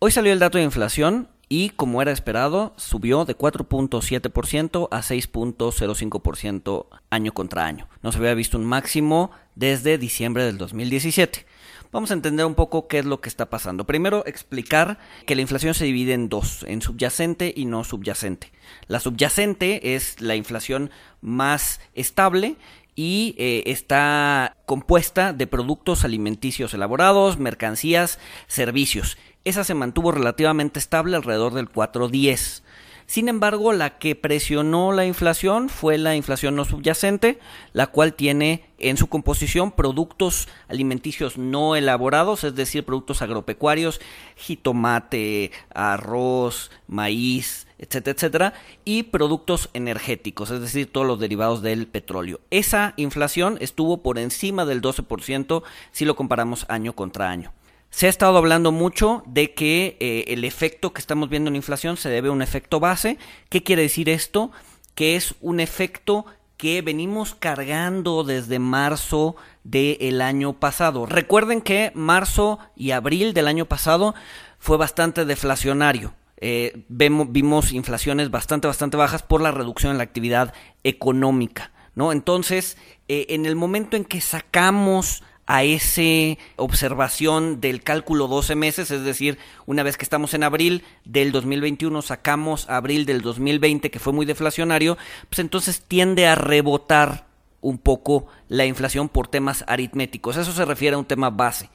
Hoy salió el dato de inflación y como era esperado, subió de 4.7% a 6.05% año contra año. No se había visto un máximo desde diciembre del 2017. Vamos a entender un poco qué es lo que está pasando. Primero, explicar que la inflación se divide en dos, en subyacente y no subyacente. La subyacente es la inflación más estable y eh, está compuesta de productos alimenticios elaborados, mercancías, servicios. Esa se mantuvo relativamente estable alrededor del 4.10. Sin embargo, la que presionó la inflación fue la inflación no subyacente, la cual tiene en su composición productos alimenticios no elaborados, es decir, productos agropecuarios, jitomate, arroz, maíz, etcétera, etcétera, y productos energéticos, es decir, todos los derivados del petróleo. Esa inflación estuvo por encima del 12% si lo comparamos año contra año. Se ha estado hablando mucho de que eh, el efecto que estamos viendo en inflación se debe a un efecto base. ¿Qué quiere decir esto? Que es un efecto que venimos cargando desde marzo del año pasado. Recuerden que marzo y abril del año pasado fue bastante deflacionario. Eh, vimos inflaciones bastante, bastante bajas por la reducción en la actividad económica. ¿no? Entonces, eh, en el momento en que sacamos a esa observación del cálculo 12 meses, es decir, una vez que estamos en abril del 2021, sacamos abril del 2020, que fue muy deflacionario, pues entonces tiende a rebotar un poco la inflación por temas aritméticos. Eso se refiere a un tema base.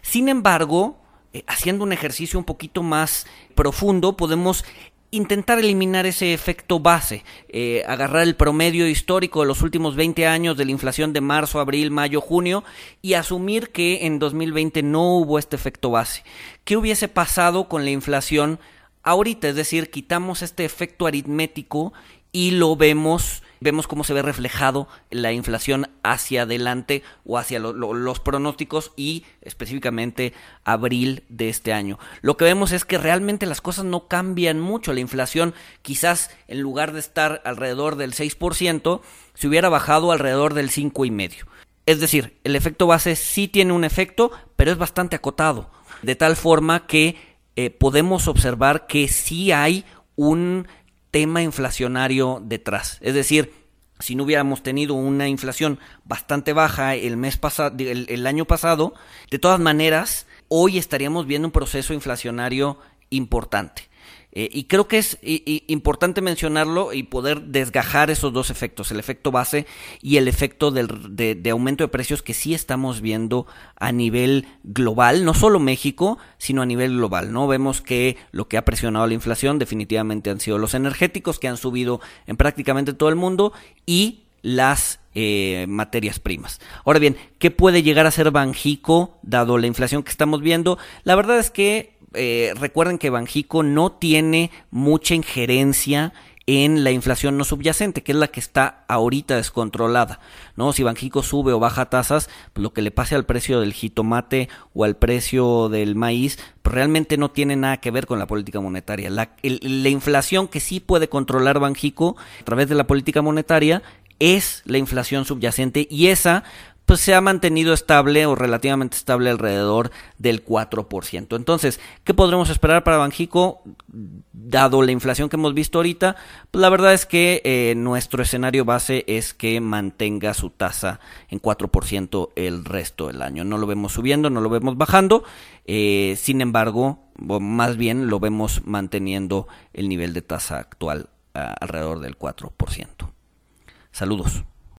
Sin embargo, eh, haciendo un ejercicio un poquito más profundo, podemos intentar eliminar ese efecto base, eh, agarrar el promedio histórico de los últimos 20 años de la inflación de marzo, abril, mayo, junio y asumir que en 2020 no hubo este efecto base. ¿Qué hubiese pasado con la inflación ahorita? Es decir, quitamos este efecto aritmético y lo vemos vemos cómo se ve reflejado la inflación hacia adelante o hacia los pronósticos y específicamente abril de este año. Lo que vemos es que realmente las cosas no cambian mucho. La inflación quizás en lugar de estar alrededor del 6%, se hubiera bajado alrededor del 5,5%. Es decir, el efecto base sí tiene un efecto, pero es bastante acotado. De tal forma que eh, podemos observar que sí hay un tema inflacionario detrás. Es decir, si no hubiéramos tenido una inflación bastante baja el mes pasado, el, año pasado, de todas maneras, hoy estaríamos viendo un proceso inflacionario importante. Eh, y creo que es importante mencionarlo y poder desgajar esos dos efectos, el efecto base y el efecto de, aumento de precios que sí estamos viendo a nivel global, no solo México, sino a nivel global. ¿no? Vemos que lo que ha presionado la inflación definitivamente han sido los energéticos, que han subido en prácticamente todo el mundo, y las eh, materias primas. Ahora bien, ¿qué puede llegar a ser Banjico dado la inflación que estamos viendo? La verdad es que eh, recuerden que Banjico no tiene mucha injerencia en la inflación no subyacente, que es la que está ahorita descontrolada, ¿no? Si Banjico sube o baja tasas, pues lo que le pase al precio del jitomate o al precio del maíz, pues realmente no tiene nada que ver con la política monetaria. La, la inflación que sí puede controlar Banjico a través de la política monetaria es la inflación subyacente y esa pues se ha mantenido estable o relativamente estable alrededor del 4%. Entonces, ¿qué podremos esperar para Banjico? Dado la inflación que hemos visto ahorita, pues la verdad es que eh, nuestro escenario base es que mantenga su tasa en 4% el resto del año. No lo vemos subiendo, no lo vemos bajando, eh, sin embargo, más bien lo vemos manteniendo el nivel de tasa actual alrededor del 4%. Saludos.